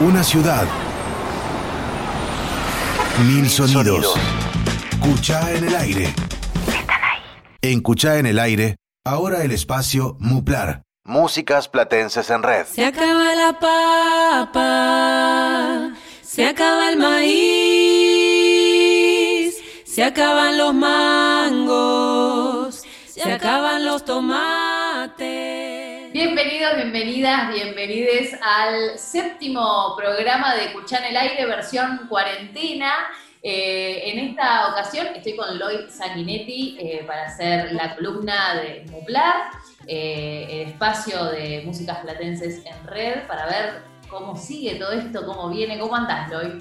Una ciudad. Mil sonidos. Cuchá en el aire. Están ahí. En Cuchá en el aire, ahora el espacio Muplar. Músicas platenses en red. Se acaba la papa, se acaba el maíz, se acaban los mangos, se acaban los tomates. Bienvenidos, bienvenidas, bienvenides al séptimo programa de Cuchán el Aire, versión cuarentena. Eh, en esta ocasión estoy con Lloyd Sanguinetti eh, para hacer la columna de Muplar, eh, el espacio de músicas platenses en red, para ver cómo sigue todo esto, cómo viene. ¿Cómo andás, Lloyd?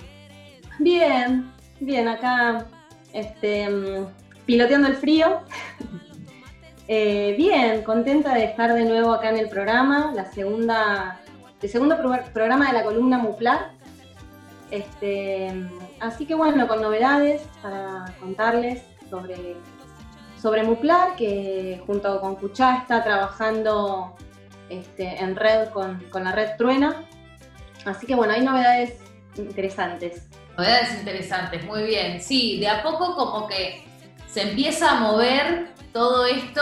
Bien, bien, acá este, mm, piloteando el frío. Eh, bien, contenta de estar de nuevo acá en el programa, la segunda, el segundo pro- programa de la columna Muplar. Este, así que bueno, con novedades para contarles sobre, sobre Muplar, que junto con Cuchá está trabajando este, en red con, con la red Truena. Así que bueno, hay novedades interesantes. Novedades interesantes, muy bien. Sí, de a poco como que se empieza a mover todo esto,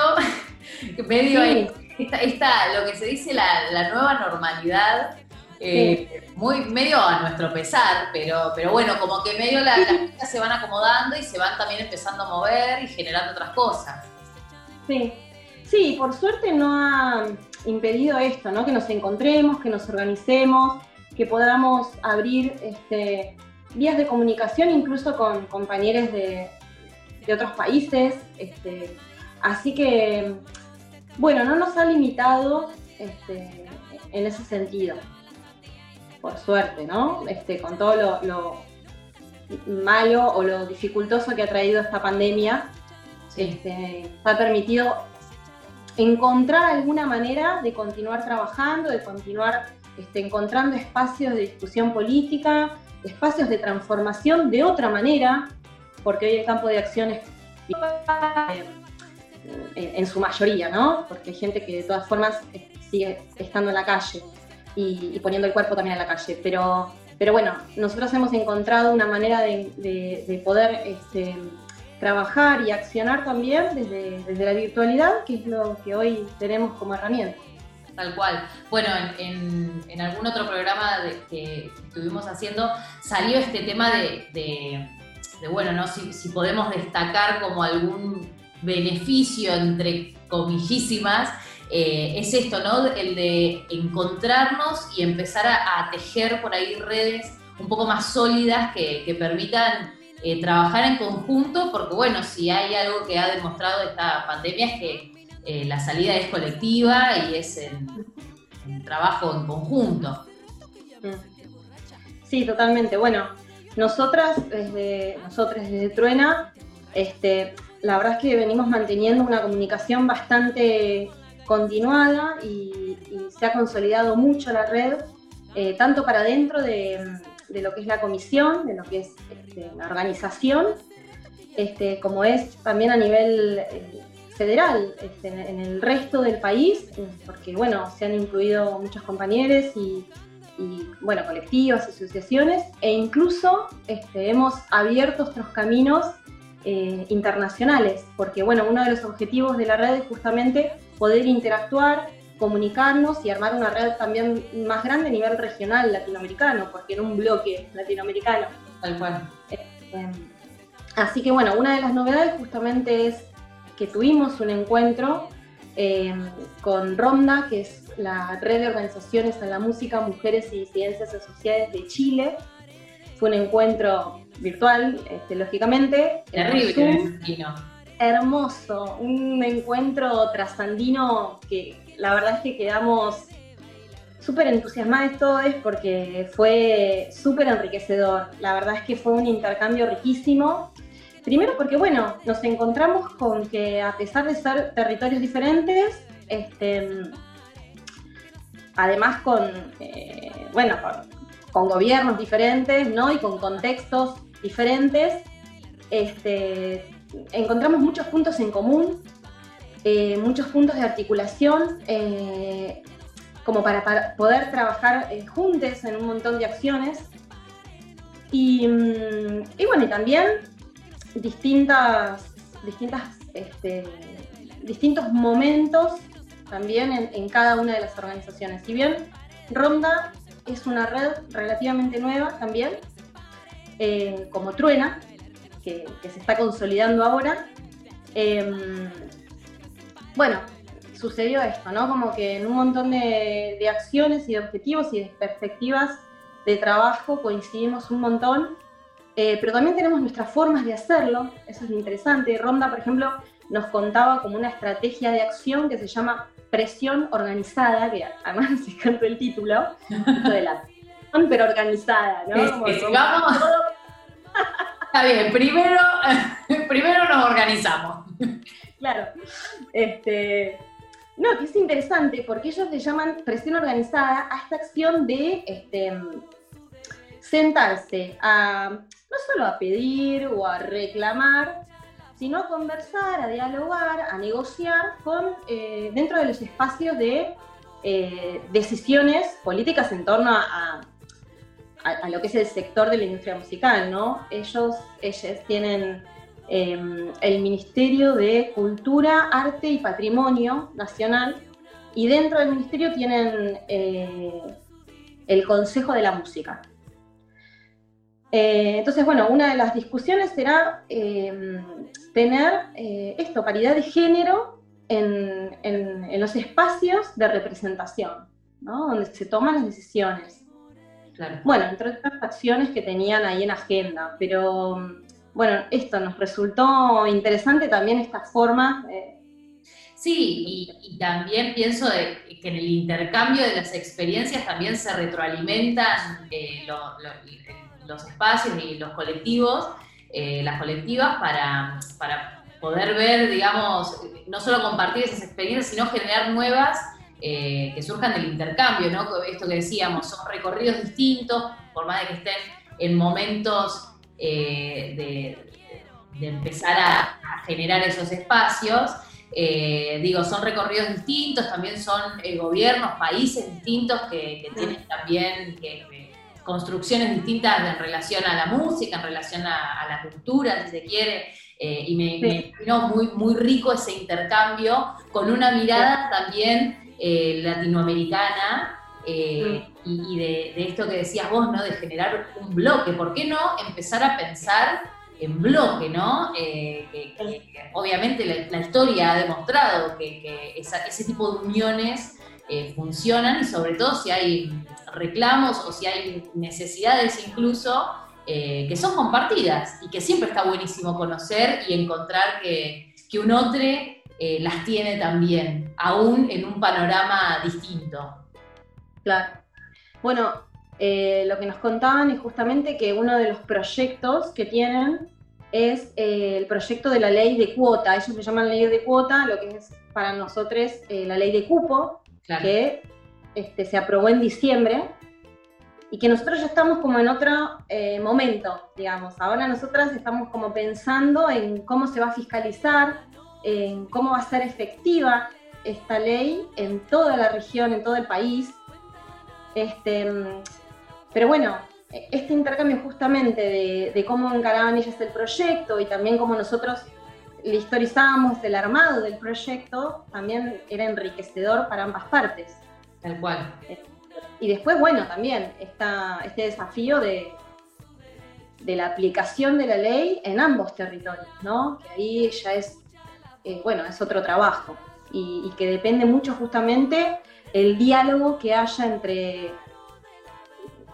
medio Sí. esta, esta- lo que se dice la, la nueva normalidad, eh, muy medio a nuestro pesar, pero, pero bueno, como que medio la- las cosas se van acomodando y se van también empezando a mover y generando otras cosas. Sí, sí, por suerte no ha impedido esto, ¿no? Que nos encontremos, que nos organicemos, que podamos abrir este, vías de comunicación incluso con compañeros de, de otros países. este, así que, bueno, no nos ha limitado este, en ese sentido, por suerte, ¿no? Este, con todo lo, lo malo o lo dificultoso que ha traído esta pandemia, este, ha permitido encontrar alguna manera de continuar trabajando, de continuar este, encontrando espacios de discusión política, espacios de transformación de otra manera, porque hoy el campo de acción es en, su mayoría, ¿no? Porque hay gente que de todas formas sigue estando en la calle y, poniendo el cuerpo también en la calle, pero, pero bueno, nosotros hemos encontrado una manera de, de- de poder este, trabajar y accionar también desde, desde la virtualidad, que es lo que hoy tenemos como herramienta. Tal cual. Bueno, en, en- algún otro programa que estuvimos haciendo salió este tema de, de- bueno, ¿no? Si, podemos destacar como algún beneficio, entre comillísimas, eh, es esto, ¿no? El de encontrarnos y empezar a, tejer por ahí redes un poco más sólidas que, que permitan eh, trabajar en conjunto, porque bueno, si hay algo que ha demostrado esta pandemia es que eh, la salida es colectiva y es en, en trabajo en conjunto. Sí, totalmente. Bueno, nosotras desde, nosotras desde Truena, este, la verdad es que venimos manteniendo una comunicación bastante continuada y, se ha consolidado mucho la red, eh, tanto para dentro de, lo que es la comisión, de lo que es este, la organización, este, como es también a nivel eh, federal, en, en el resto del país, eh, porque bueno, se han incluido muchos compañeros y, y, bueno, colectivas, asociaciones, e incluso este, hemos abierto otros caminos eh, internacionales, porque bueno, uno de los objetivos de la red es justamente poder interactuar, comunicarnos y armar una red también más grande a nivel regional latinoamericano, porque en un bloque latinoamericano. Tal cual. Eh, así que bueno, una de las novedades justamente es que tuvimos un encuentro eh, con Ronda, que es la red de organizaciones en la música, mujeres y disidencias asociadas de Chile. Fue un encuentro virtual, este, lógicamente. Terrible, hermoso, un encuentro trasandino que la verdad es que quedamos súper entusiasmados todos porque fue súper enriquecedor. La verdad es que fue un intercambio riquísimo. Primero porque, bueno, nos encontramos con que a pesar de ser territorios diferentes, este, además con, eh, bueno, con, gobiernos diferentes, ¿no? Y con contextos diferentes, este, encontramos muchos puntos en común, eh, muchos puntos de articulación, eh, como para, poder trabajar juntos en un montón de acciones. Y, mm, bueno, y también distintas, distintas, este, distintos momentos también en, cada una de las organizaciones. Si bien Ronda es una red relativamente nueva también, eh, como Truena, que, se está consolidando ahora, em, bueno, sucedió esto, ¿no? Como que en un montón de, acciones y de objetivos y de perspectivas de trabajo coincidimos un montón, eh, pero también tenemos nuestras formas de hacerlo, eso es interesante. Ronda, por ejemplo, nos contaba como una estrategia de acción que se llama presión organizada, que además se cantó el título, de la pero organizada, ¿no? vamos. Está bien, primero, primero nos organizamos. Claro. Este, no, que es interesante porque ellos le llaman presión organizada a esta acción de este, sentarse a no solo a pedir o a reclamar, sino a conversar, a dialogar, a negociar con, eh, dentro de los espacios de eh, decisiones políticas en torno a, a, lo que es el sector de la industria musical, ¿no? Ellos, ellas tienen Em, el Ministerio de Cultura, Arte y Patrimonio Nacional y dentro del ministerio tienen eh, el Consejo de la Música. Eh, entonces, bueno, una de las discusiones será em, tener eh, esto, paridad de género en, los espacios de representación, donde se toman las decisiones. Bueno, entre otras acciones que tenían ahí en agenda, pero bueno, esto nos resultó interesante también esta forma. Sí, y, también pienso que en el intercambio de las experiencias también se retroalimentan eh, los espacios y los colectivos, eh, las colectivas, para, poder ver, digamos, no solo compartir esas experiencias, sino generar nuevas eh, que surjan del intercambio, ¿no? Esto que decíamos, son recorridos distintos, por más de que estén en momentos eh, de, empezar a, generar esos espacios. Eh, digo, son recorridos distintos, también son gobiernos, países distintos que, tienen también construcciones distintas en relación a la música, en relación a, la cultura, si se quiere. y me, vino muy, muy rico ese intercambio con una mirada también latinoamericana eh, y, de, esto que decías vos, ¿no? De generar un bloque. ¿Por qué no empezar a pensar en bloque, ¿no? Eh, que, obviamente la, historia ha demostrado que, ese tipo de uniones eh, funcionan y sobre todo si hay reclamos o si hay necesidades incluso que son compartidas y que siempre está buenísimo conocer y encontrar que, un otro las tiene también, aún en un panorama distinto. Claro. Bueno, eh, lo que nos contaban es justamente que uno de los proyectos que tienen es eh, el proyecto de la ley de cuota. Ellos le llaman ley de cuota, lo que es para nosotros eh, la ley de cupo, que este, se aprobó en diciembre y que nosotros ya estamos como en otro momento, digamos. Ahora nosotras estamos como pensando en cómo se va a fiscalizar, en cómo va a ser efectiva esta ley en toda la región, en todo el país. Este, pero bueno, este intercambio justamente de, cómo encaraban ellas el proyecto y también cómo nosotros le historizábamos el armado del proyecto, también era enriquecedor para ambas partes. Tal cual. Y después, bueno, también está este desafío de, de la aplicación de la ley en ambos territorios, ¿no? Que ahí ya es, eh, bueno, es otro trabajo y, y que depende mucho justamente el diálogo que haya entre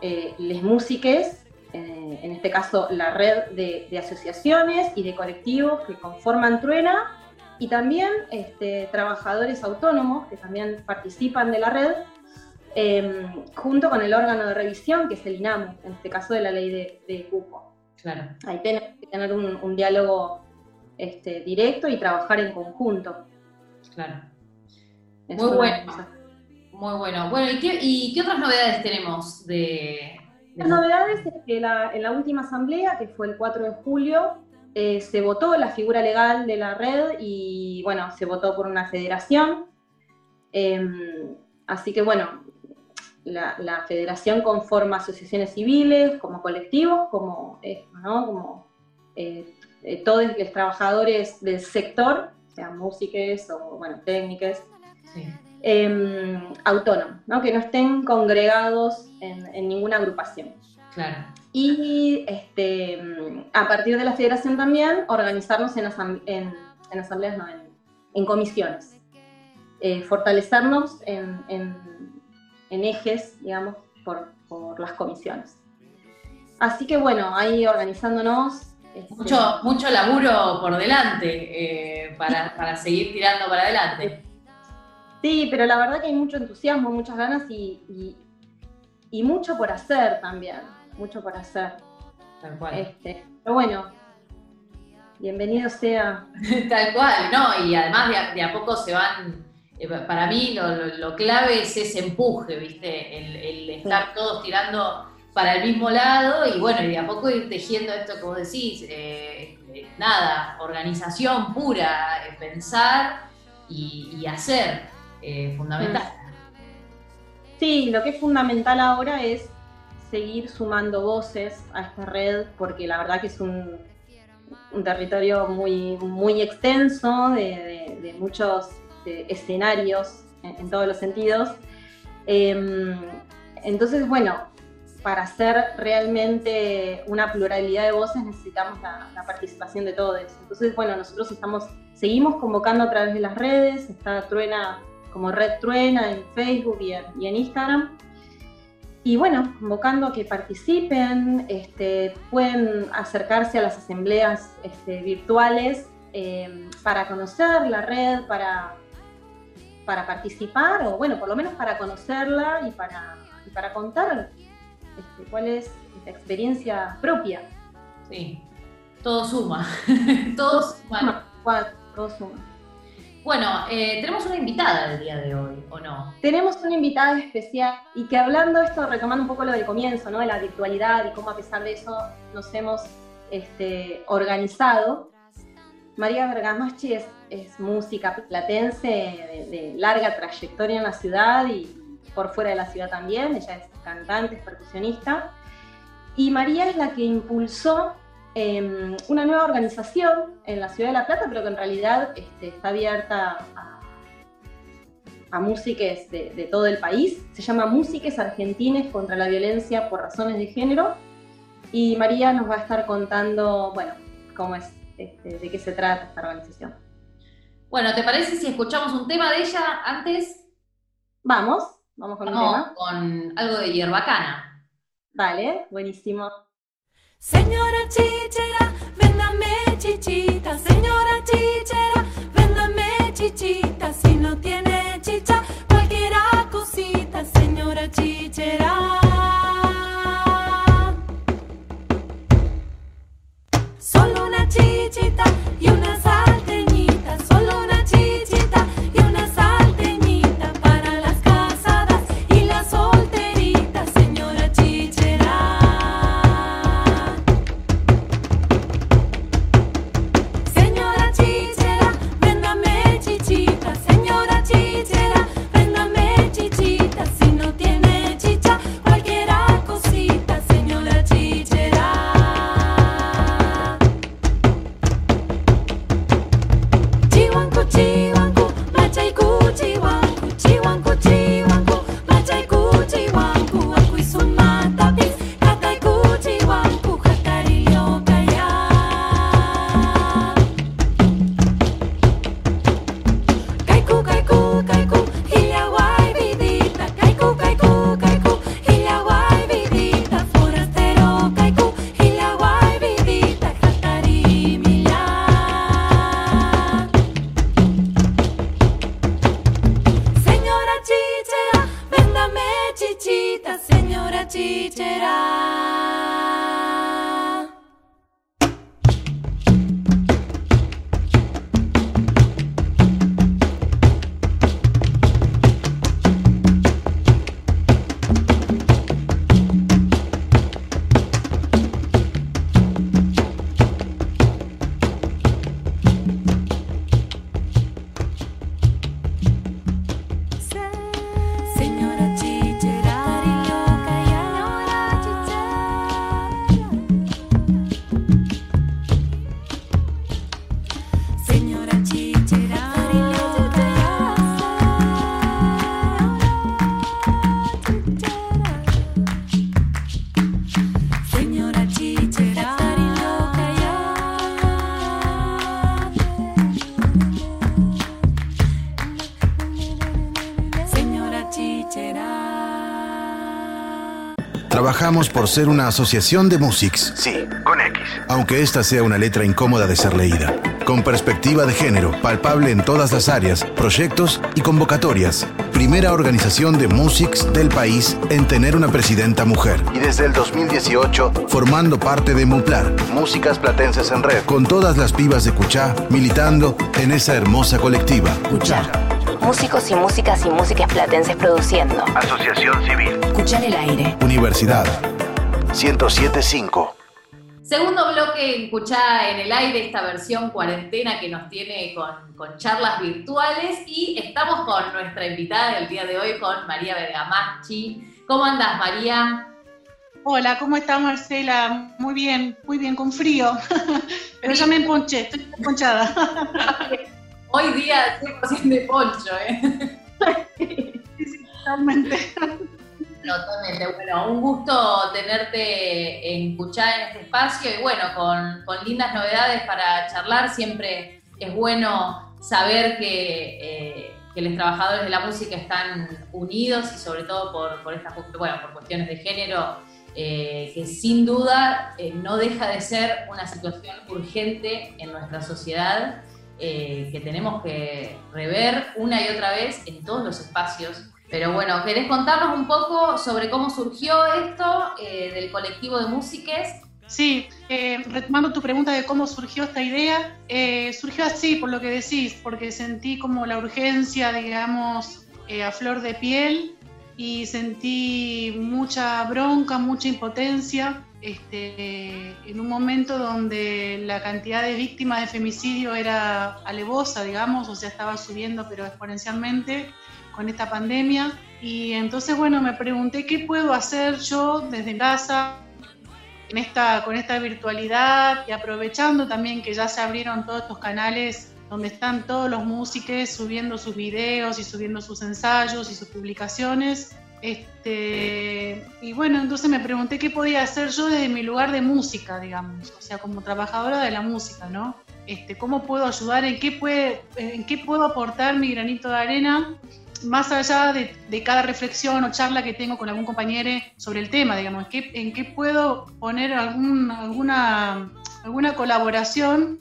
eh, les músiques, eh, en este caso la red de, asociaciones y de colectivos que conforman Truena, y también este, trabajadores autónomos que también participan de la red, em, junto con el órgano de revisión, que es el INAMU, en este caso de la ley de, cupo. Claro. Ahí tenemos que tener un, diálogo este, directo y trabajar en conjunto. Claro. Muy bueno. Muy bueno. Bueno, ¿y qué, otras novedades tenemos de, Las novedades es que en la última asamblea, que fue el 4 de julio, eh, se votó la figura legal de la red y, bueno, se votó por una federación. Em, así que bueno, la, federación conforma asociaciones civiles, como colectivos, como, ¿no? como eh, eh, todos los trabajadores del sector, sean músicos o bueno, técnicos, em, autónomos, ¿no? que no estén congregados en, ninguna agrupación. Claro. Y este, a partir de la federación también organizarnos en, en, en asambleas, no, en, comisiones. Eh, fortalecernos en, en ejes, digamos, por, por, las comisiones. Así que bueno, ahí organizándonos. Este, mucho, mucho laburo por delante eh, para, para, seguir tirando para adelante. Sí, pero la verdad que hay mucho entusiasmo, muchas ganas y, y, mucho por hacer también, mucho por hacer. Tal cual. Este, pero bueno, bienvenido sea. Tal cual, ¿no? Y además de a poco se van eh, para mí lo, clave es ese empuje, ¿viste? El, estar todos tirando para el mismo lado y bueno, y de a poco ir tejiendo esto que vos decís, eh, eh, nada, organización pura, pensar y, hacer, fundamental. Sí, lo que es fundamental ahora es seguir sumando voces a esta red, porque la verdad que es un, territorio muy, muy extenso, de muchos escenarios en, todos los sentidos. Em, entonces, bueno, para hacer realmente una pluralidad de voces necesitamos la, participación de todos. Entonces, bueno, nosotros estamos, seguimos convocando a través de las redes, está Truena como Red Truena en Facebook y en, Instagram. Y bueno, convocando a que participen, este, pueden acercarse a las asambleas este, virtuales em, para conocer la red, para para participar o bueno, por lo menos para conocerla y para, para contar este, cuál es la experiencia propia. Sí, todo suma, todo, suma. todo suma. Bueno, eh, tenemos una invitada el día de hoy, ¿o no? Tenemos una invitada especial y que hablando esto, retomando un poco lo del comienzo, ¿no? De la virtualidad y cómo a pesar de eso nos hemos este, organizado. María Bergamaschi es es música platense de, larga trayectoria en la ciudad y por fuera de la ciudad también. Ella es cantante, es percusionista. Y María es la que impulsó em, una nueva organización en la ciudad de La Plata, pero que en realidad este, está abierta a, a músicos de, todo el país. Se llama Músiques Argentines contra la Violencia por Razones de Género. Y María nos va a estar contando, bueno, cómo es, este, de qué se trata esta organización. Bueno, ¿te parece si escuchamos un tema de ella antes? Vamos, vamos con un tema. Con algo de hierbacana. Vale, buenísimo. Señora chichera, véndame chichita. Señora chichera, véndame chichita. Si no tiene chicha, cualquiera cosita. Señora chichera. Solo una chichita Trabajamos por ser una asociación de músics. Sí, con X. Aunque esta sea una letra incómoda de ser leída. Con perspectiva de género, palpable en todas las áreas, proyectos y convocatorias. Primera organización de músics del país en tener una presidenta mujer. Y desde el 2018, formando parte de Muplar. Músicas Platenses en Red. Con todas las pibas de Cuchá militando en esa hermosa colectiva. Cuchá. Músicos y músicas y músicas platenses produciendo. Asociación Civil. Escuchar el aire. Universidad. 1075. Segundo bloque en Cuchá en el aire, esta versión cuarentena que nos tiene con, con, charlas virtuales y estamos con nuestra invitada del día de hoy, con María Bergamaschi. ¿Cómo andas, María? Hola, ¿cómo estás, Marcela? Muy bien, muy bien, con frío. Pero ya me emponché, estoy emponchada. Hoy día 100% de poncho, ¿eh? Sí, totalmente. Totalmente. Bueno, un gusto tenerte en Cuchá en este espacio y bueno, con, con, lindas novedades para charlar. Siempre es bueno saber que, eh, que, los trabajadores de la música están unidos y sobre todo por, por, estas, bueno, por cuestiones de género, eh, que sin duda eh, no deja de ser una situación urgente en nuestra sociedad eh, que tenemos que rever una y otra vez en todos los espacios. Pero bueno, ¿querés contarnos un poco sobre cómo surgió esto eh, del colectivo de músiques? Sí, eh, retomando tu pregunta de cómo surgió esta idea, eh, surgió así, por lo que decís, porque sentí como la urgencia, digamos, a flor de piel y sentí mucha bronca, mucha impotencia este, en un momento donde la cantidad de víctimas de femicidio era alevosa, digamos, o sea, estaba subiendo pero exponencialmente con esta pandemia. Y entonces, bueno, me pregunté qué puedo hacer yo desde casa en esta, con esta virtualidad y aprovechando también que ya se abrieron todos estos canales donde están todos los músicos subiendo sus videos y subiendo sus ensayos y sus publicaciones. Este, y bueno, entonces me pregunté qué podía hacer yo desde mi lugar de música, digamos, o sea, como trabajadora de la música, ¿no? Este, ¿Cómo puedo ayudar? ¿En qué, puede, ¿En qué puedo aportar mi granito de arena? Más allá de, de, cada reflexión o charla que tengo con algún compañero sobre el tema, digamos, ¿en qué, puedo poner algún, alguna, alguna colaboración?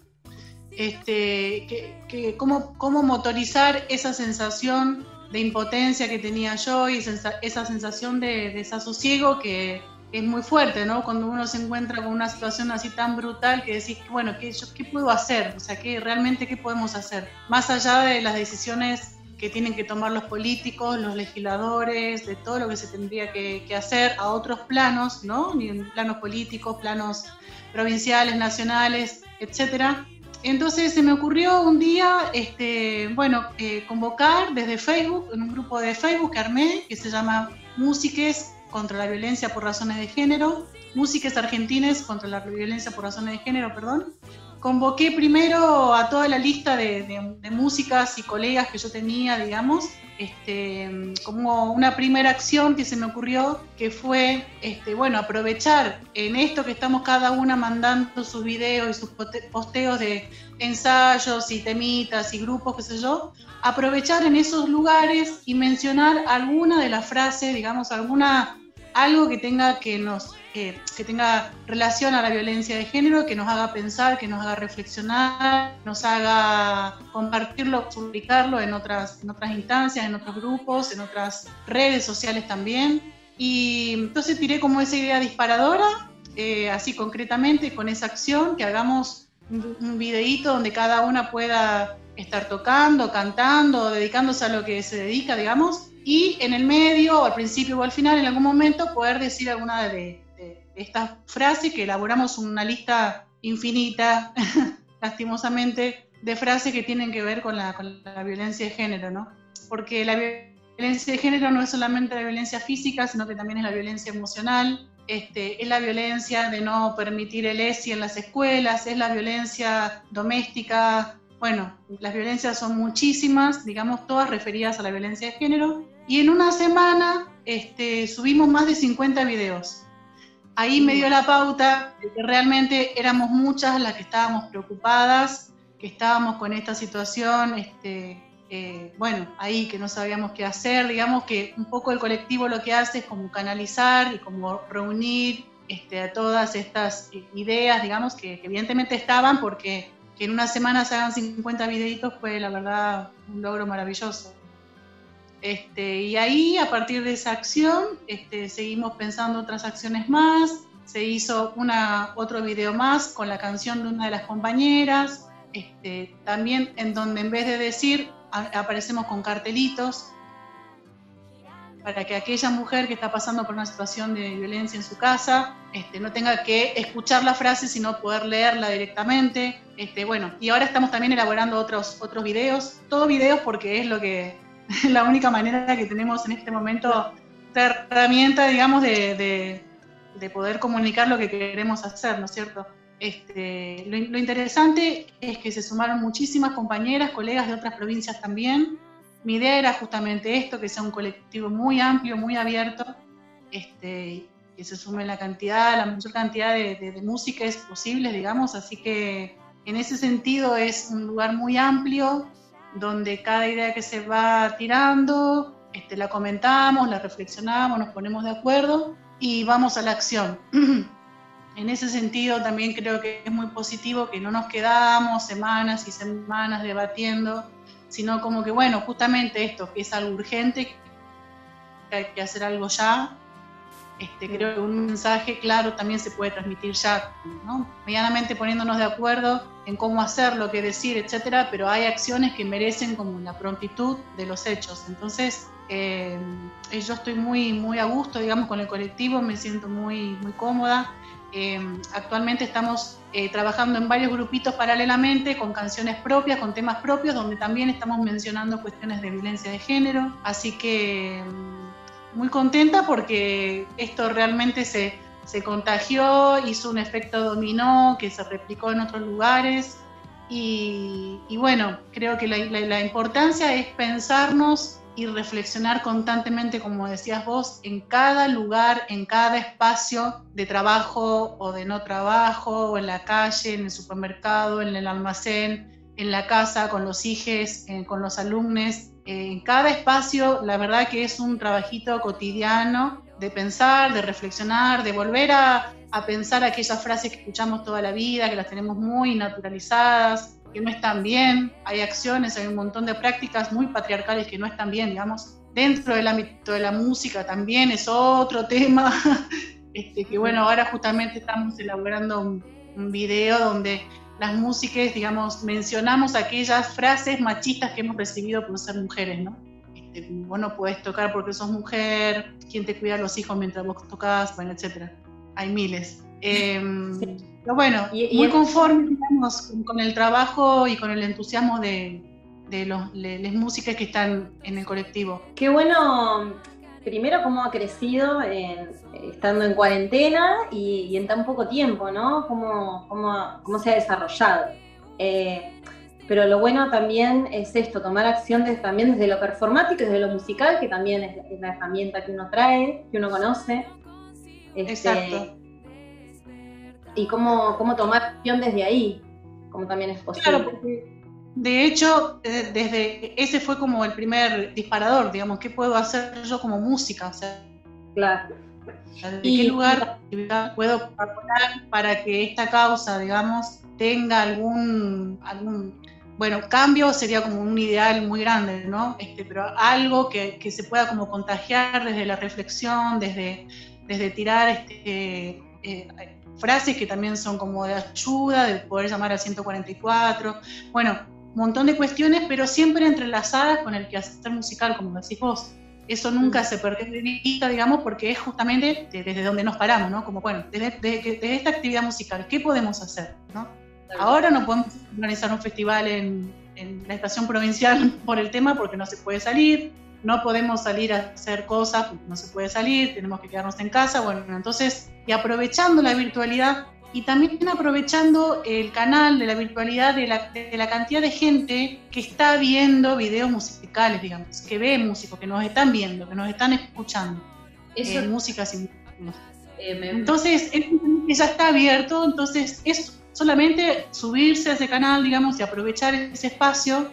Este, que, que, cómo, ¿Cómo motorizar esa sensación de impotencia que tenía yo y esa, sensación de desasosiego que es muy fuerte, ¿no? Cuando uno se encuentra con una situación así tan brutal que decís, bueno, ¿qué, yo, ¿qué puedo hacer? O sea, ¿qué, realmente qué podemos hacer? Más allá de las decisiones que tienen que tomar los políticos, los legisladores, de todo lo que se tendría que, que hacer a otros planos, ¿no? Ni en planos políticos, planos provinciales, nacionales, etcétera, entonces se me ocurrió un día, este, bueno, eh, convocar desde Facebook, en un grupo de Facebook que armé, que se llama Músiques contra la violencia por razones de género, Músiques Argentines contra la violencia por razones de género, perdón. Convoqué primero a toda la lista de, músicas y colegas que yo tenía, digamos, este, como una primera acción que se me ocurrió, que fue, este, bueno, aprovechar en esto que estamos cada una mandando sus videos y sus posteos de ensayos y temitas y grupos, qué sé yo, aprovechar en esos lugares y mencionar alguna de las frases, digamos, alguna, algo que tenga que nos que, que, tenga relación a la violencia de género, que nos haga pensar, que nos haga reflexionar, nos haga compartirlo, publicarlo en otras, en otras instancias, en otros grupos, en otras redes sociales también. Y entonces tiré como esa idea disparadora, eh, así concretamente, con esa acción, que hagamos un, un videíto donde cada una pueda estar tocando, cantando, dedicándose a lo que se dedica, digamos, y en el medio, o al principio o al final, en algún momento, poder decir alguna de, esta frase que elaboramos una lista infinita, lastimosamente, de frases que tienen que ver con la, con la, violencia de género, ¿no? Porque la violencia de género no es solamente la violencia física, sino que también es la violencia emocional, este, es la violencia de no permitir el ESI en las escuelas, es la violencia doméstica, bueno, las violencias son muchísimas, digamos, todas referidas a la violencia de género, y en una semana este, subimos más de 50 videos. Ahí me dio la pauta de que realmente éramos muchas las que estábamos preocupadas, que estábamos con esta situación este, eh, bueno, ahí que no sabíamos qué hacer, digamos que un poco el colectivo lo que hace es como canalizar y como reunir este, a todas estas eh, ideas, digamos, que, evidentemente estaban porque que en una semana se hagan 50 videitos fue la verdad un logro maravilloso. Este, y ahí, a partir de esa acción, este, seguimos pensando otras acciones más. Se hizo una, otro video más con la canción de una de las compañeras, este, también en donde en vez de decir aparecemos con cartelitos para que aquella mujer que está pasando por una situación de violencia en su casa este, no tenga que escuchar la frase, sino poder leerla directamente. Este, bueno, y ahora estamos también elaborando otros, otros videos, todo videos porque es lo que la única manera que tenemos en este momento, de herramienta, digamos, de, de, poder comunicar lo que queremos hacer, ¿no es cierto? Este, lo, interesante es que se sumaron muchísimas compañeras, colegas de otras provincias también, mi idea era justamente esto, que sea un colectivo muy amplio, muy abierto, este, que se sume la cantidad, la mayor cantidad de, de, músicas posibles, digamos, así que en ese sentido es un lugar muy amplio, donde cada idea que se va tirando, este, la comentamos, la reflexionamos, nos ponemos de acuerdo y vamos a la acción. en ese sentido también creo que es muy positivo que no nos quedamos semanas y semanas debatiendo sino como que, bueno, justamente esto, que es algo urgente, que hay que hacer algo ya. Este, creo que un mensaje claro también se puede transmitir ya, ¿no? medianamente poniéndonos de acuerdo en cómo hacerlo, qué decir, etcétera, pero hay acciones que merecen como la prontitud de los hechos. Entonces, eh, yo estoy muy, muy a gusto, digamos, con el colectivo, me siento muy, muy cómoda. Em, actualmente estamos eh, trabajando en varios grupitos paralelamente con canciones propias, con temas propios, donde también estamos mencionando cuestiones de violencia de género. Así que em, muy contenta porque esto realmente se, se contagió, hizo un efecto dominó que se replicó en otros lugares. Y, bueno, creo que la, la importancia es pensarnos y reflexionar constantemente, como decías vos, en cada lugar, en cada espacio de trabajo o de no trabajo, o en la calle, en el supermercado, en el almacén, en la casa, con los hijos, eh, con los alumnos. Eh, en cada espacio, la verdad que es un trabajito cotidiano de pensar, de reflexionar, de volver a, a pensar aquellas frases que escuchamos toda la vida, que las tenemos muy naturalizadas, que no están bien, hay acciones, hay un montón de prácticas muy patriarcales que no están bien, digamos. Dentro del ámbito de la música también es otro tema, este, que bueno, ahora justamente estamos elaborando un, video donde las músicas, digamos, mencionamos aquellas frases machistas que hemos recibido por ser mujeres, ¿no? Este, vos no tocar porque sos mujer, quién te cuida a los hijos mientras vos tocas, bueno, etcétera. Hay miles. Em, pero bueno, y, muy conforme con, el trabajo y con el entusiasmo de, de los, las músicas que están en el colectivo. Qué bueno, primero cómo ha crecido estando en cuarentena y, en tan poco tiempo, ¿no? Cómo, cómo, cómo se ha desarrollado. Eh, pero lo bueno también es esto, tomar acción también desde lo performático, desde lo musical, que también es, la herramienta que uno trae, que uno conoce. Este, Exacto y cómo, cómo tomar acción desde ahí, como también es posible. Claro, porque de hecho, eh, desde ese fue como el primer disparador, digamos, ¿qué puedo hacer yo como música? O sea, claro. ¿De qué lugar puedo apoyar para que esta causa, digamos, tenga algún, algún, bueno, cambio sería como un ideal muy grande, ¿no? Este, pero algo que, que se pueda como contagiar desde la reflexión, desde, desde tirar este, eh, frases que también son como de ayuda, de poder llamar al 144, bueno, un montón de cuestiones, pero siempre entrelazadas con el quehacer musical, como decís vos. Eso nunca se perdió de vista, digamos, porque es justamente desde donde nos paramos, ¿no? Como, bueno, desde, esta actividad musical, ¿qué podemos hacer? ¿no? Ahora no podemos organizar un festival en, en la estación provincial por el tema porque no se puede salir, no podemos salir a hacer cosas no se puede salir, tenemos que quedarnos en casa, bueno, entonces, y aprovechando la virtualidad y también aprovechando el canal de la virtualidad de la, de la cantidad de gente que está viendo videos musicales, digamos, que ve músicos, que nos están viendo, que nos están escuchando, Eso, eh, músicas y eh, Entonces, ya está abierto, entonces es solamente subirse a ese canal, digamos, y aprovechar ese espacio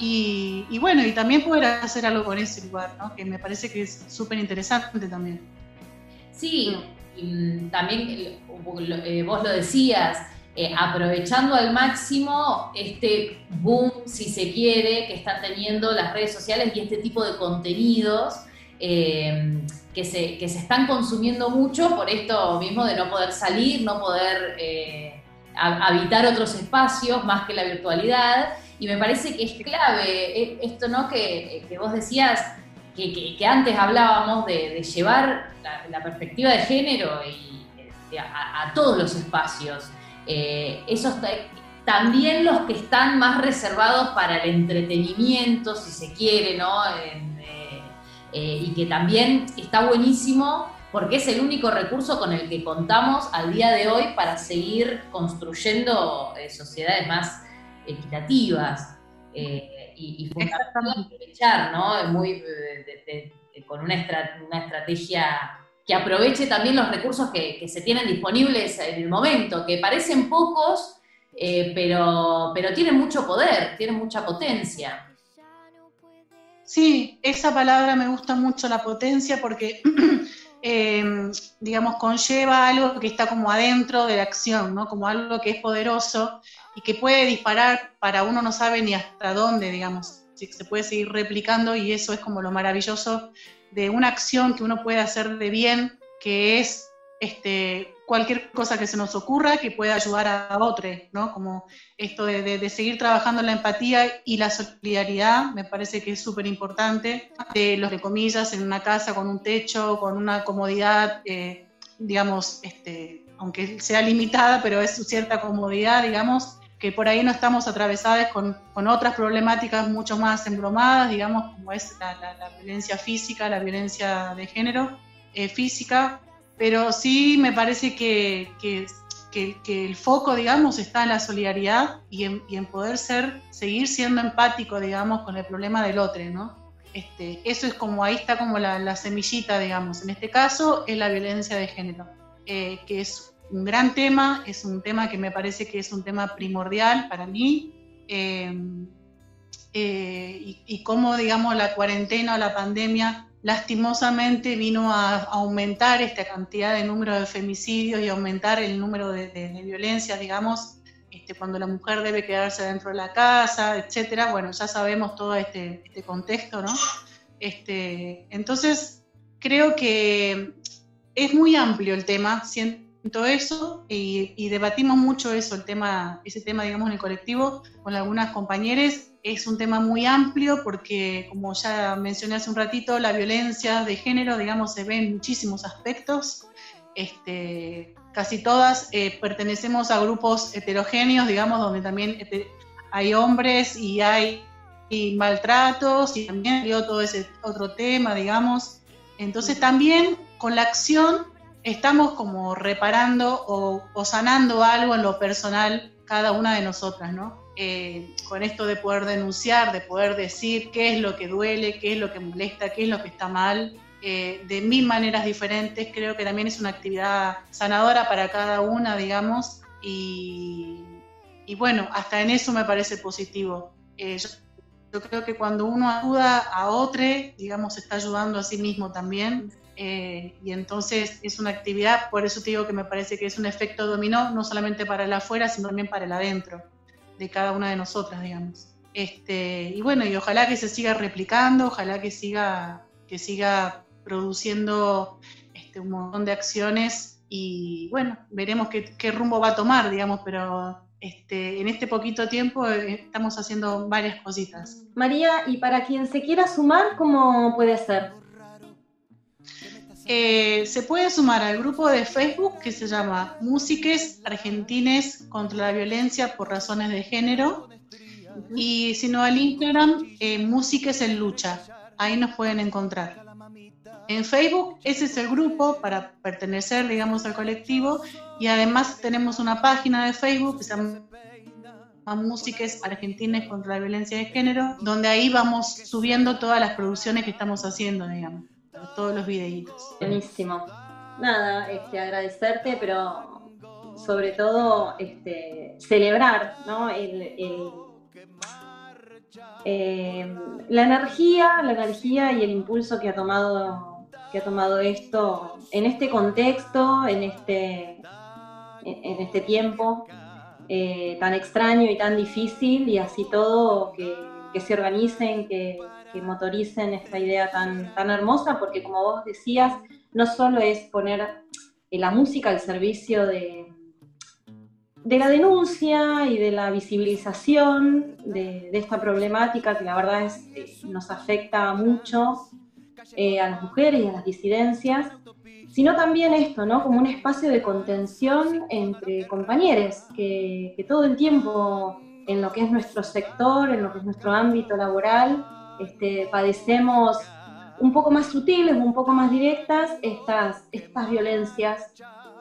Y, bueno, y también poder hacer algo con ese lugar, ¿no? que me parece que es súper interesante también. Sí, mm, también eh, vos lo decías, eh, aprovechando al máximo este boom, si se quiere, que están teniendo las redes sociales y este tipo de contenidos. Eh, que, se, que se están consumiendo mucho por esto mismo de no poder salir, no poder habitar otros espacios más que la virtualidad. Y me parece que es clave eh, esto, ¿no? Que, vos decías, que, antes hablábamos de, llevar la, perspectiva de género y, este, a, todos los espacios. Eh, esos también los que están más reservados para el entretenimiento, si se quiere, ¿no? Eh, y que también está buenísimo porque es el único recurso con el que contamos al día de hoy para seguir construyendo sociedades más equitativas eh, y, y aprovechar, ¿no? Muy, con una, estrategia que aproveche también los recursos que, se tienen disponibles en el momento, que parecen pocos, eh, pero, pero tienen mucho poder, tienen mucha potencia. Sí, esa palabra me gusta mucho, la potencia, porque, eh, digamos, conlleva algo que está como adentro de la acción, ¿no? Como algo que es poderoso y que puede disparar para uno no sabe ni hasta dónde, digamos, se puede seguir replicando y eso es como lo maravilloso de una acción que uno puede hacer de bien, que es este, cualquier cosa que se nos ocurra que pueda ayudar a, otro, ¿no? Como esto de, seguir trabajando la empatía y la solidaridad, me parece que es súper importante, de los de comillas, en una casa con un techo, con una comodidad, eh, digamos, este, aunque sea limitada, pero es cierta comodidad, digamos, que por ahí no estamos atravesadas con, otras problemáticas mucho más embromadas, digamos, como es la, violencia física, la violencia de género eh, física, pero sí me parece que, que, el foco, digamos, está en la solidaridad y en, poder ser, seguir siendo empático, digamos, con el problema del otro, ¿no? Este, eso es como, ahí está como la, semillita, digamos. En este caso es la violencia de género, eh, que es un gran tema, es un tema que me parece que es un tema primordial para mí. Eh, eh, y, cómo, digamos, la cuarentena o la pandemia lastimosamente vino a, aumentar esta cantidad de número de femicidios y aumentar el número de, violencias, digamos, este, cuando la mujer debe quedarse dentro de la casa, etcétera. Bueno, ya sabemos todo este, este contexto, ¿no? Este, entonces, creo que es muy amplio el tema, siento eso y, debatimos mucho eso, el tema, ese tema, digamos, en el colectivo con algunas compañeras. Es un tema muy amplio porque, como ya mencioné hace un ratito, la violencia de género, digamos, se ve en muchísimos aspectos. Este, casi todas eh, pertenecemos a grupos heterogéneos, digamos, donde también este, hay hombres y hay maltratos y también hay todo ese otro tema, digamos. Entonces también con la acción estamos como reparando o, sanando algo en lo personal cada una de nosotras, ¿no? Eh, con esto de poder denunciar, de poder decir qué es lo que duele, qué es lo que molesta, qué es lo que está mal, eh, de mil maneras diferentes, creo que también es una actividad sanadora para cada una, digamos, y, bueno, hasta en eso me parece positivo. Eh, yo, yo, creo que cuando uno ayuda a otro, digamos, está ayudando a sí mismo también, y entonces es una actividad, por eso te digo que me parece que es un efecto dominó, no solamente para el afuera, sino también para el adentro de cada una de nosotras, digamos. Este, y bueno, y ojalá que se siga replicando, ojalá que siga, que siga produciendo este, un montón de acciones y bueno, veremos qué, rumbo va a tomar, digamos, pero este, en este poquito tiempo eh, estamos haciendo varias cositas. María, y para quien se quiera sumar, ¿cómo puede ser? Eh, se puede sumar al grupo de Facebook que se llama Músiques Argentines contra la Violencia por Razones de Género. Y si no al Instagram, eh, Músiques en Lucha. Ahí nos pueden encontrar. En Facebook, ese es el grupo para pertenecer, digamos, al colectivo. Y además tenemos una página de Facebook que se llama Músiques Argentines contra la Violencia de Género, donde ahí vamos subiendo todas las producciones que estamos haciendo, digamos todos los videitos. Buenísimo. Nada, este, agradecerte, pero sobre todo este, celebrar ¿no? el, eh, la energía, la energía y el impulso que ha tomado, que ha tomado esto en este contexto, en este, en este tiempo eh, tan extraño y tan difícil, y así todo, que, se organicen, que, motoricen esta idea tan, tan hermosa, porque como vos decías, no solo es poner la música al servicio de, de la denuncia y de la visibilización de, esta problemática que la verdad es, eh, nos afecta mucho eh, a las mujeres y a las disidencias, sino también esto, ¿no? Como un espacio de contención entre compañeros, que, todo el tiempo en lo que es nuestro sector, en lo que es nuestro ámbito laboral, este, padecemos un poco más sutiles, un poco más directas estas, estas violencias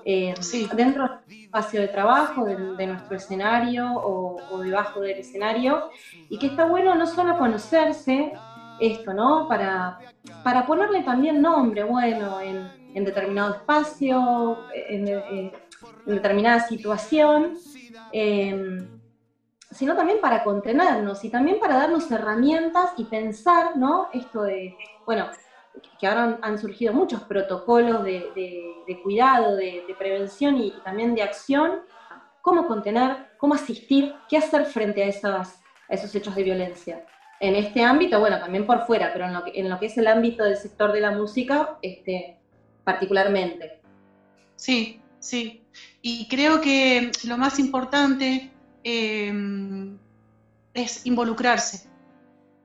eh, dentro del espacio de trabajo, de, nuestro escenario o, debajo del escenario, y que está bueno no solo conocerse esto, ¿no? Para, para ponerle también nombre, bueno, en, determinado espacio, en, determinada situación, em, sino también para contenernos y también para darnos herramientas y pensar, ¿no? Esto de, bueno, que ahora han, surgido muchos protocolos de, cuidado, de, prevención y, también de acción, cómo contener, cómo asistir, qué hacer frente a, esos hechos de violencia. En este ámbito, bueno, también por fuera, pero en lo que, es el ámbito del sector de la música, este, particularmente. Sí, sí. Y creo que lo más importante eh, es involucrarse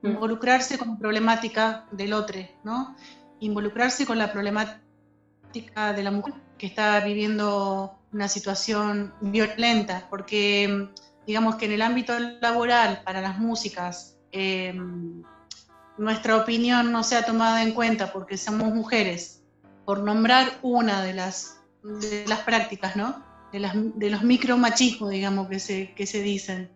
Mm. involucrarse con la problemática del otro, ¿no? Involucrarse con la problemática de la mujer que está viviendo una situación violenta, porque digamos que en el ámbito laboral para las músicas em, nuestra opinión no sea tomada en cuenta porque somos mujeres, por nombrar una de las, de las prácticas, ¿no? De, las, de los micromachismos, digamos, que se, que se dicen,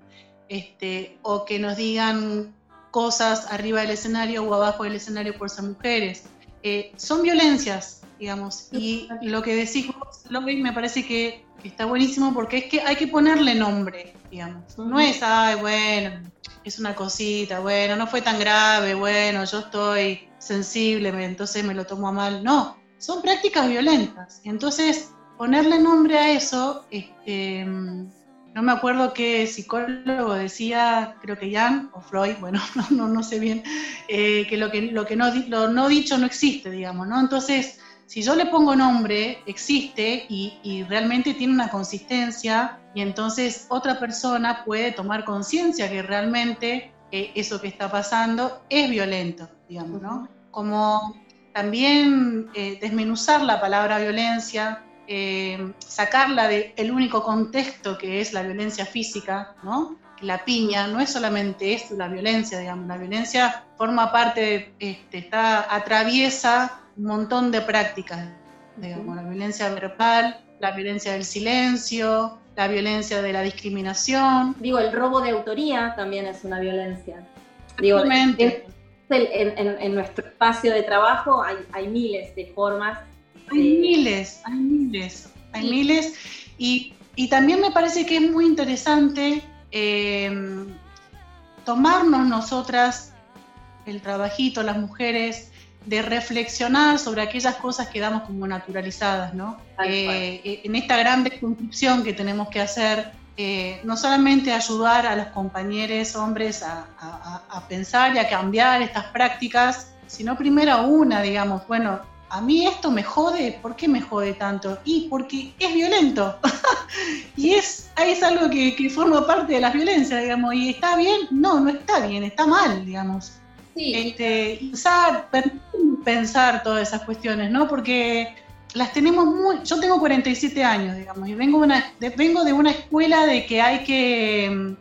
este, o que nos digan cosas arriba del escenario o abajo del escenario por ser mujeres. Eh, son violencias, digamos, y lo que decís vos, me parece que, está buenísimo porque es que hay que ponerle nombre, digamos. No es, ay, bueno, es una cosita, bueno, no fue tan grave, bueno, yo estoy sensible, entonces me lo tomo a mal. No, son prácticas violentas. Entonces, ponerle nombre a eso, este, no me acuerdo qué psicólogo decía, creo que Jan o Freud, bueno, no, no, sé bien, eh, que, lo que lo que no, lo no dicho no existe, digamos, ¿no? Entonces, si yo le pongo nombre, existe y, realmente tiene una consistencia y entonces otra persona puede tomar conciencia que realmente eh, eso que está pasando es violento, digamos, ¿no? Como también eh, desmenuzar la palabra violencia, eh, sacarla del único contexto que es la violencia física, ¿no? La piña no es solamente esto, la violencia, digamos, la violencia forma parte, este, está, atraviesa un montón de prácticas, digamos, la violencia verbal, la violencia del silencio, la violencia de la discriminación. Digo, el robo de autoría también es una violencia. Digo, en, en, nuestro espacio de trabajo hay, hay miles de formas hay miles, hay miles, hay miles. Y, también me parece que es muy interesante eh, tomarnos nosotras el trabajito, las mujeres, de reflexionar sobre aquellas cosas que damos como naturalizadas, ¿no? Eh, eh, en esta gran desconstrucción que tenemos que hacer, no solamente ayudar a los compañeros hombres a, a, pensar y a cambiar estas prácticas, sino primero una, digamos, bueno, a mí esto me jode, ¿por qué me jode tanto? Y porque es violento. y es, es algo que, forma parte de las violencias, digamos. ¿Y está bien? No, no está bien, está mal, digamos. Sí. Este, pensar, pensar todas esas cuestiones, ¿no? Porque las tenemos muy... Yo tengo 47 años, digamos, y vengo, una, vengo de una escuela de que hay que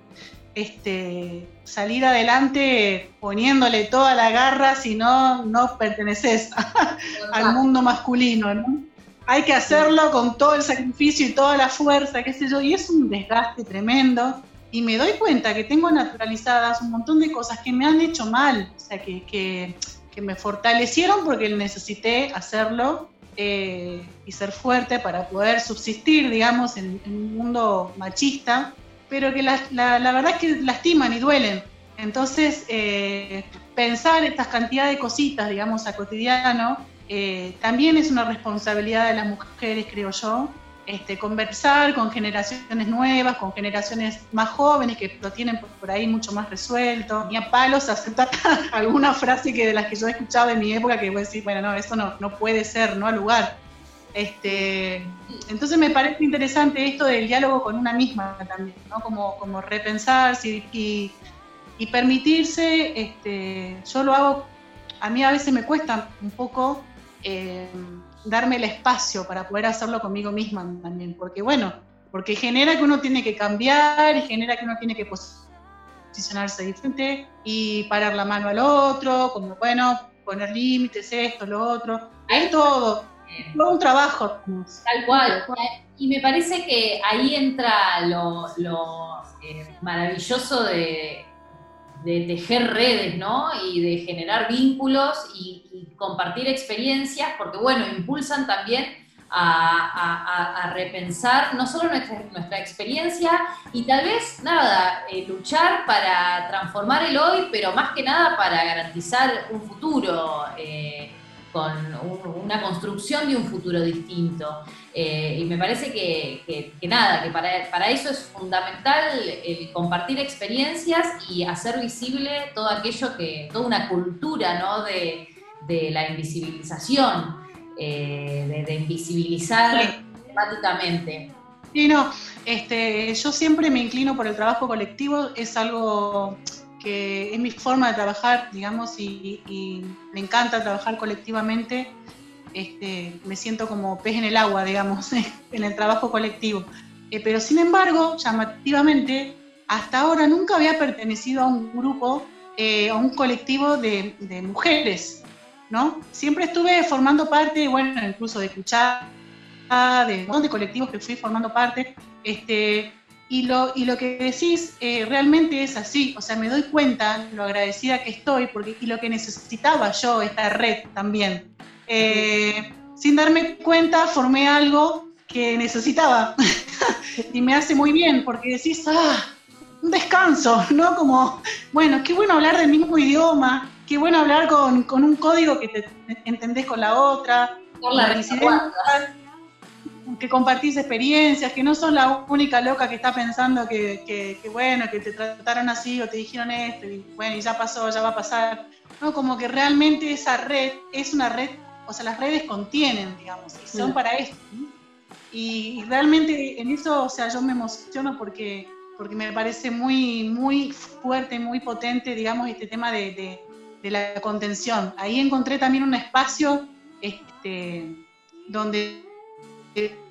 este, salir adelante poniéndole toda la garra, si no, no perteneces al mundo masculino, ¿no? Hay que hacerlo con todo el sacrificio y toda la fuerza, qué sé yo, y es un desgaste tremendo. Y me doy cuenta que tengo naturalizadas un montón de cosas que me han hecho mal, o sea, que, que, me fortalecieron porque necesité hacerlo eh, y ser fuerte para poder subsistir, digamos, en un mundo machista pero que la, verdad es que lastiman y duelen. Entonces, eh, pensar estas cantidades de cositas, digamos, a cotidiano, eh, también es una responsabilidad de las mujeres, creo yo. Este, conversar con generaciones nuevas, con generaciones más jóvenes que lo tienen por, ahí mucho más resuelto. Ni a palos aceptar alguna frase que de las que yo he escuchado en mi época que voy a decir, bueno, no, eso no, no puede ser, no al lugar. Este, entonces me parece interesante esto del diálogo con una misma también, ¿no? Como, como repensarse y, y permitirse, este, yo lo hago, a mí a veces me cuesta un poco eh, darme el espacio para poder hacerlo conmigo misma también, porque bueno, porque genera que uno tiene que cambiar y genera que uno tiene que posicionarse diferente y parar la mano al otro, como bueno, poner límites, esto, lo otro, hay todo, todo un trabajo. Tal cual. Y me parece que ahí entra lo, eh, maravilloso de, de tejer redes, ¿no? Y de generar vínculos y, compartir experiencias, porque bueno, impulsan también a, repensar no solo nuestra, nuestra, experiencia y tal vez, nada, eh, luchar para transformar el hoy, pero más que nada para garantizar un futuro. Eh, con una construcción de un futuro distinto. Eh, y me parece que, nada, que para, para, eso es fundamental el compartir experiencias y hacer visible todo aquello que, toda una cultura ¿no? de, de la invisibilización, eh, de, invisibilizar temáticamente. Sí, no, este, yo siempre me inclino por el trabajo colectivo, es algo es mi forma de trabajar, digamos, y, me encanta trabajar colectivamente. Este, me siento como pez en el agua, digamos, en el trabajo colectivo. Eh, pero sin embargo, llamativamente, hasta ahora nunca había pertenecido a un grupo, eh, a un colectivo de, mujeres, ¿no? Siempre estuve formando parte, bueno, incluso de escuchar, de un montón de colectivos que fui formando parte, este, y lo, y lo que decís eh, realmente es así, o sea, me doy cuenta lo agradecida que estoy porque, y lo que necesitaba yo, esta red también. Eh, sin darme cuenta, formé algo que necesitaba y me hace muy bien porque decís, ah, un descanso, ¿no? Como, bueno, qué bueno hablar del mismo idioma, qué bueno hablar con, con un código que te entendés con la otra. Por la, que compartís experiencias, que no sos la única loca que está pensando que, bueno, que te trataron así o te dijeron esto, y bueno, y ya pasó, ya va a pasar. No, como que realmente esa red es una red, o sea, las redes contienen, digamos, y son para esto. Y, realmente en eso, o sea, yo me emociono porque, porque me parece muy, muy fuerte, muy potente, digamos, este tema de, de la contención. Ahí encontré también un espacio este, donde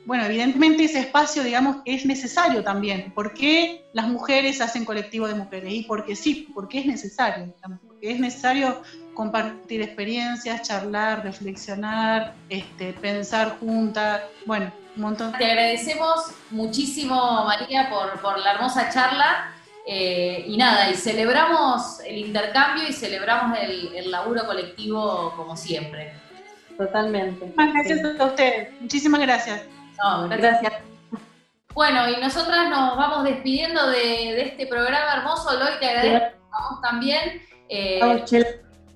bueno, evidentemente ese espacio, digamos, es necesario también. ¿Por qué las mujeres hacen colectivo de mujeres? Y porque sí, porque es necesario. Porque es necesario compartir experiencias, charlar, reflexionar, este, pensar juntas, bueno, un montón. Te agradecemos muchísimo, María, por, la hermosa charla. Eh, y nada, y celebramos el intercambio y celebramos el, el laburo colectivo como siempre. Totalmente. Gracias a ustedes. Muchísimas gracias. gracias. Bueno, y nosotras nos vamos despidiendo de, este programa hermoso. Loy, te agradecemos también. Eh,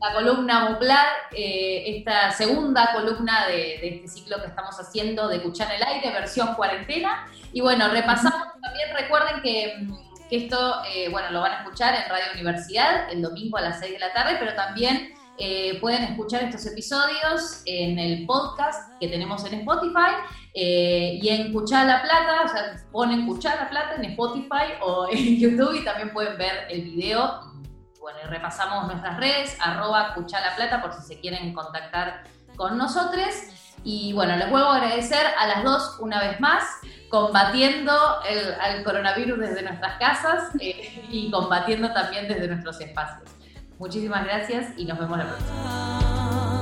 la columna Muplar, eh, esta segunda columna de, este ciclo que estamos haciendo de Cuchar el Aire, versión cuarentena. Y bueno, repasamos también, recuerden que, esto, eh, bueno, lo van a escuchar en Radio Universidad el domingo a las 6 de la tarde, pero también eh, pueden escuchar estos episodios en el podcast que tenemos en Spotify eh, y en Cuchar la Plata, o sea, ponen Cuchar la Plata en Spotify o en YouTube y también pueden ver el video. Bueno, repasamos nuestras redes, arroba Cuchar la Plata por si se quieren contactar con nosotros. Y bueno, les vuelvo a agradecer a las dos una vez más, combatiendo el, coronavirus desde nuestras casas eh, y combatiendo también desde nuestros espacios. Muchísimas gracias y nos vemos la próxima.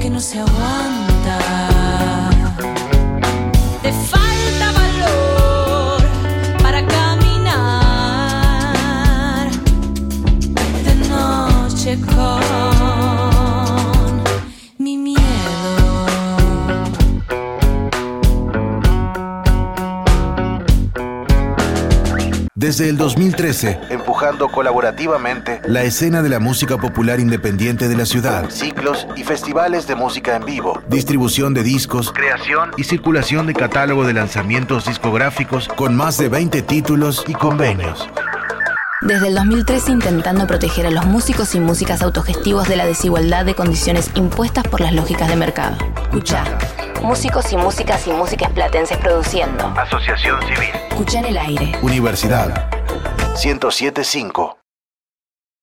Que no se aguanta. Te falta valor para caminar de noche con Desde el 2013, empujando colaborativamente la escena de la música popular independiente de la ciudad, ciclos y festivales de música en vivo, distribución de discos. Creación y circulación de catálogo de lanzamientos discográficos con más de 20 títulos y convenios. Desde el 2013 intentando proteger a los músicos y músicas autogestivos de la desigualdad de condiciones impuestas por las lógicas de mercado. Escucha. Músicos y músicas y músicas platenses produciendo. Asociación Civil Escucha en el aire. Universidad 1075